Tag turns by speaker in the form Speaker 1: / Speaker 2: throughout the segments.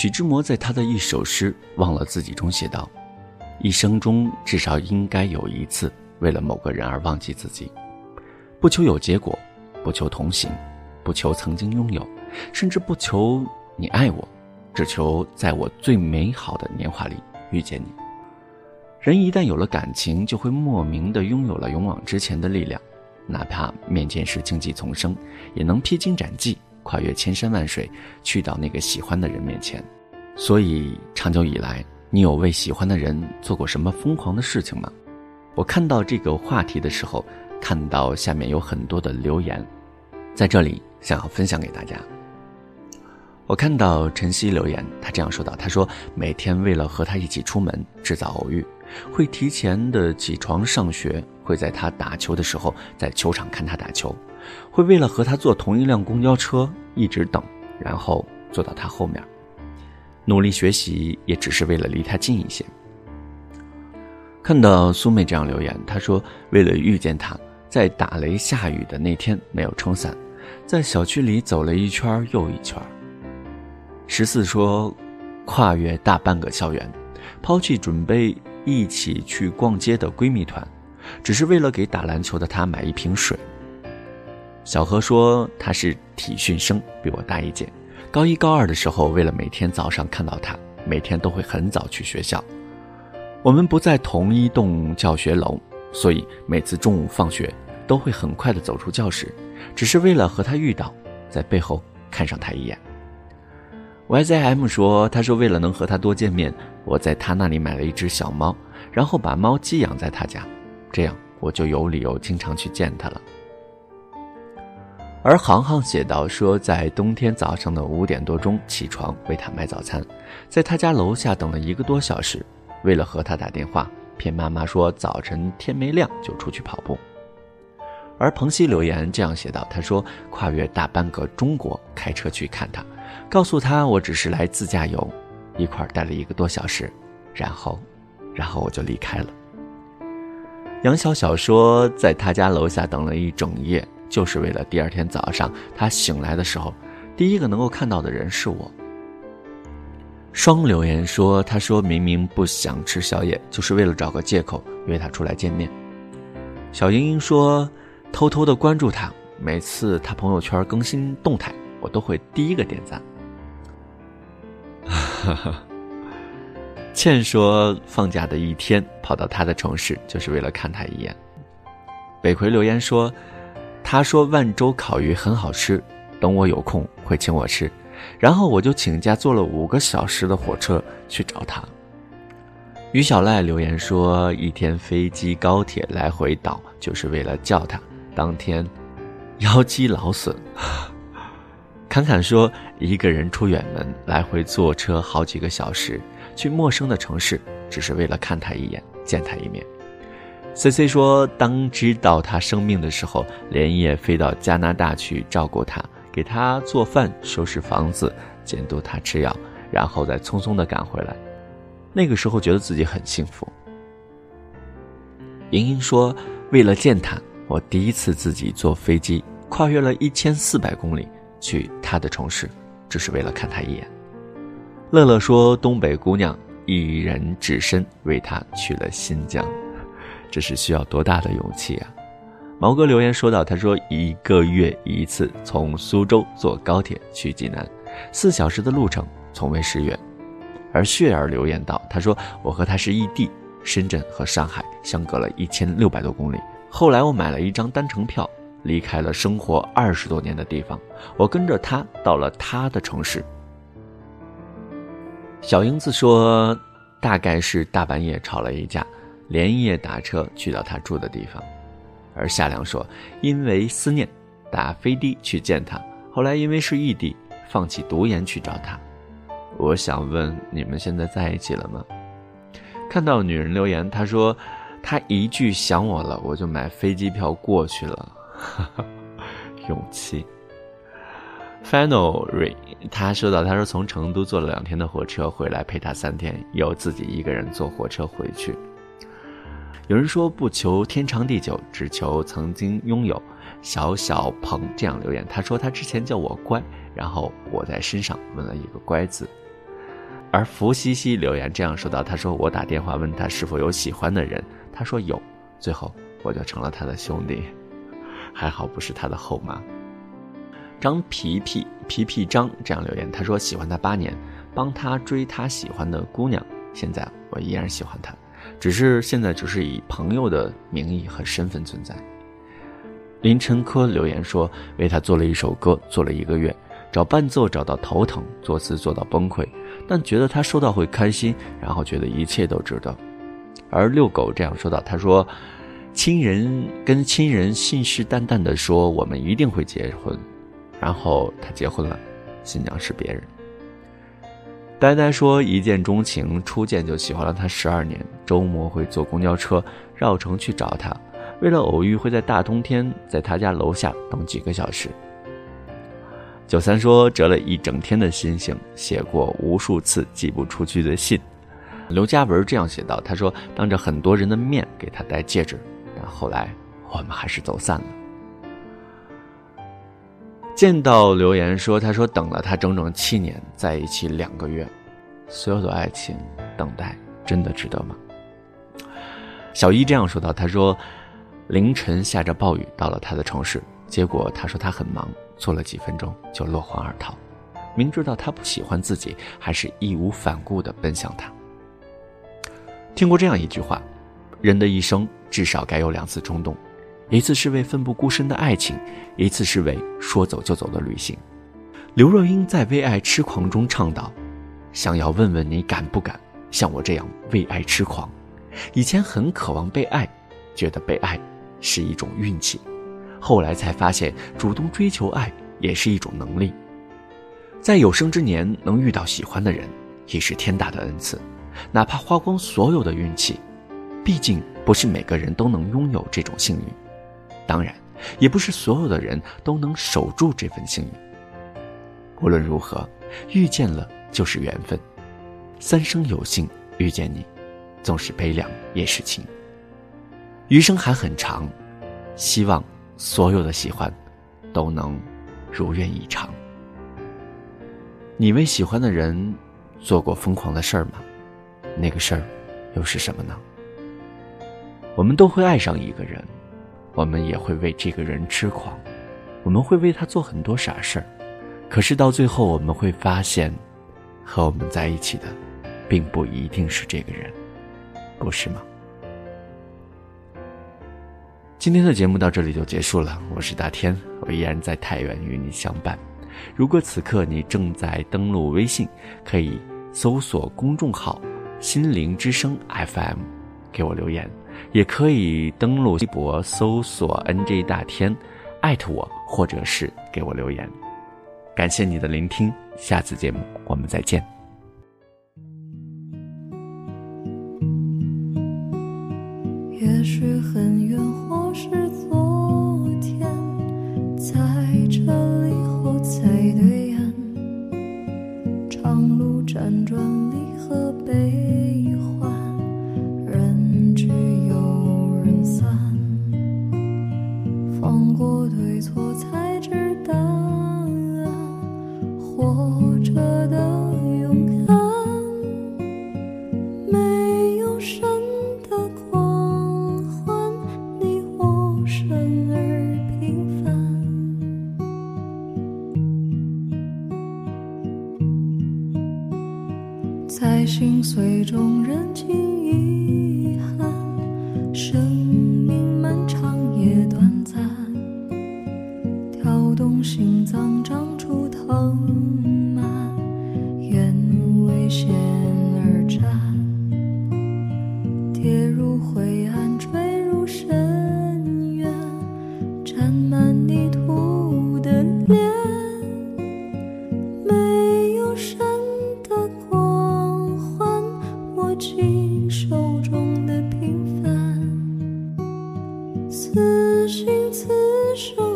Speaker 1: 徐志摩在他的一首诗《忘了自己》中写道：“一生中至少应该有一次，为了某个人而忘记自己，不求有结果，不求同行，不求曾经拥有，甚至不求你爱我，只求在我最美好的年华里遇见你。”人一旦有了感情，就会莫名的拥有了勇往直前的力量，哪怕面前是荆棘丛生，也能披荆斩棘。跨越千山万水，去到那个喜欢的人面前。所以，长久以来，你有为喜欢的人做过什么疯狂的事情吗？我看到这个话题的时候，看到下面有很多的留言，在这里想要分享给大家。我看到晨曦留言，他这样说道：“他说每天为了和他一起出门，制造偶遇，会提前的起床上学，会在他打球的时候在球场看他打球。”会为了和他坐同一辆公交车一直等，然后坐到他后面，努力学习也只是为了离他近一些。看到苏妹这样留言，她说：“为了遇见他，在打雷下雨的那天没有撑伞，在小区里走了一圈又一圈。”十四说：“跨越大半个校园，抛弃准备一起去逛街的闺蜜团，只是为了给打篮球的他买一瓶水。”小何说他是体训生，比我大一届。高一高二的时候，为了每天早上看到他，每天都会很早去学校。我们不在同一栋教学楼，所以每次中午放学都会很快的走出教室，只是为了和他遇到，在背后看上他一眼。YZM 说，他说为了能和他多见面，我在他那里买了一只小猫，然后把猫寄养在他家，这样我就有理由经常去见他了。而航航写道：“说在冬天早上的五点多钟起床为他买早餐，在他家楼下等了一个多小时，为了和他打电话，骗妈妈说早晨天没亮就出去跑步。”而彭西留言这样写道：“他说跨越大半个中国开车去看他，告诉他我只是来自驾游，一块儿待了一个多小时，然后，然后我就离开了。”杨小小说在他家楼下等了一整夜。就是为了第二天早上他醒来的时候，第一个能够看到的人是我。双留言说：“他说明明不想吃宵夜，就是为了找个借口约他出来见面。”小英英说：“偷偷的关注他，每次他朋友圈更新动态，我都会第一个点赞。”。倩说：“放假的一天跑到他的城市，就是为了看他一眼。”北魁留言说。他说万州烤鱼很好吃，等我有空会请我吃，然后我就请假坐了五个小时的火车去找他。于小赖留言说，一天飞机高铁来回倒就是为了叫他。当天腰肌劳损。侃侃说，一个人出远门来回坐车好几个小时，去陌生的城市，只是为了看他一眼，见他一面。C C 说：“当知道他生病的时候，连夜飞到加拿大去照顾他，给他做饭、收拾房子、监督他吃药，然后再匆匆的赶回来。那个时候觉得自己很幸福。”莹莹说：“为了见他，我第一次自己坐飞机跨越了一千四百公里去他的城市，只是为了看他一眼。”乐乐说：“东北姑娘一人只身为他去了新疆。”这是需要多大的勇气啊！毛哥留言说到：“他说一个月一次从苏州坐高铁去济南，四小时的路程从未失约。”而雪儿留言道：“他说我和他是异地，深圳和上海相隔了一千六百多公里。后来我买了一张单程票，离开了生活二十多年的地方，我跟着他到了他的城市。”小英子说：“大概是大半夜吵了一架。”连夜打车去到他住的地方，而夏良说，因为思念，打飞的去见他。后来因为是异地，放弃读研去找他。我想问，你们现在在一起了吗？看到女人留言，她说，她一句想我了，我就买飞机票过去了。勇气。Finally，他说到，他说从成都坐了两天的火车回来陪他三天，又自己一个人坐火车回去。有人说不求天长地久，只求曾经拥有。小小鹏这样留言，他说他之前叫我乖，然后我在身上纹了一个乖字。而福西西留言这样说道：“他说我打电话问他是否有喜欢的人，他说有，最后我就成了他的兄弟，还好不是他的后妈。”张皮皮皮皮张这样留言：“他说喜欢他八年，帮他追他喜欢的姑娘，现在我依然喜欢他，只是现在只是以朋友的名义和身份存在。”林晨科留言说：“为他做了一首歌，做了一个月。”找伴奏找到头疼，作词做到崩溃，但觉得他收到会开心，然后觉得一切都值得。而遛狗这样说道：“他说，亲人跟亲人信誓旦旦地说我们一定会结婚，然后他结婚了，新娘是别人。”呆呆说：“一见钟情，初见就喜欢了他十二年，周末会坐公交车绕城去找他，为了偶遇会在大冬天在他家楼下等几个小时。”九三说折了一整天的心形，写过无数次寄不出去的信。刘嘉文这样写道：“他说当着很多人的面给他戴戒指，但后来我们还是走散了。”见到留言说：“他说等了他整整七年，在一起两个月，所有的爱情等待真的值得吗？”小一这样说道：“他说凌晨下着暴雨到了他的城市，结果他说他很忙。”坐了几分钟就落荒而逃，明知道他不喜欢自己，还是义无反顾地奔向他。听过这样一句话：人的一生至少该有两次冲动，一次是为奋不顾身的爱情，一次是为说走就走的旅行。刘若英在《为爱痴狂》中唱道：“想要问问你敢不敢像我这样为爱痴狂？以前很渴望被爱，觉得被爱是一种运气。”后来才发现，主动追求爱也是一种能力。在有生之年能遇到喜欢的人，已是天大的恩赐。哪怕花光所有的运气，毕竟不是每个人都能拥有这种幸运。当然，也不是所有的人都能守住这份幸运。无论如何，遇见了就是缘分。三生有幸遇见你，纵使悲凉也是情。余生还很长，希望。所有的喜欢，都能如愿以偿。你为喜欢的人做过疯狂的事儿吗？那个事儿又是什么呢？我们都会爱上一个人，我们也会为这个人痴狂，我们会为他做很多傻事儿。可是到最后，我们会发现，和我们在一起的，并不一定是这个人，不是吗？今天的节目到这里就结束了，我是大天，我依然在太原与你相伴。如果此刻你正在登录微信，可以搜索公众号“心灵之声 FM”，给我留言；也可以登录微博搜索 “nj 大天”，艾特我，或者是给我留言。感谢你的聆听，下次节目我们再见。
Speaker 2: 也许很远。或是昨天，在这里或在对岸，长路辗转，放过对错才知答案活着的勇敢没有神的光环你我生而平凡在心碎中认清遗心脏长出藤蔓愿为险而战。跌入灰暗坠入深渊沾满泥土的脸。没有神的光环握紧手中的平凡。此心此生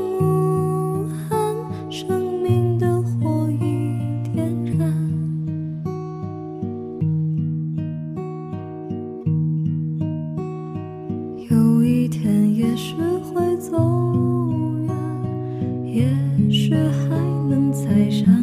Speaker 2: 也许还能再相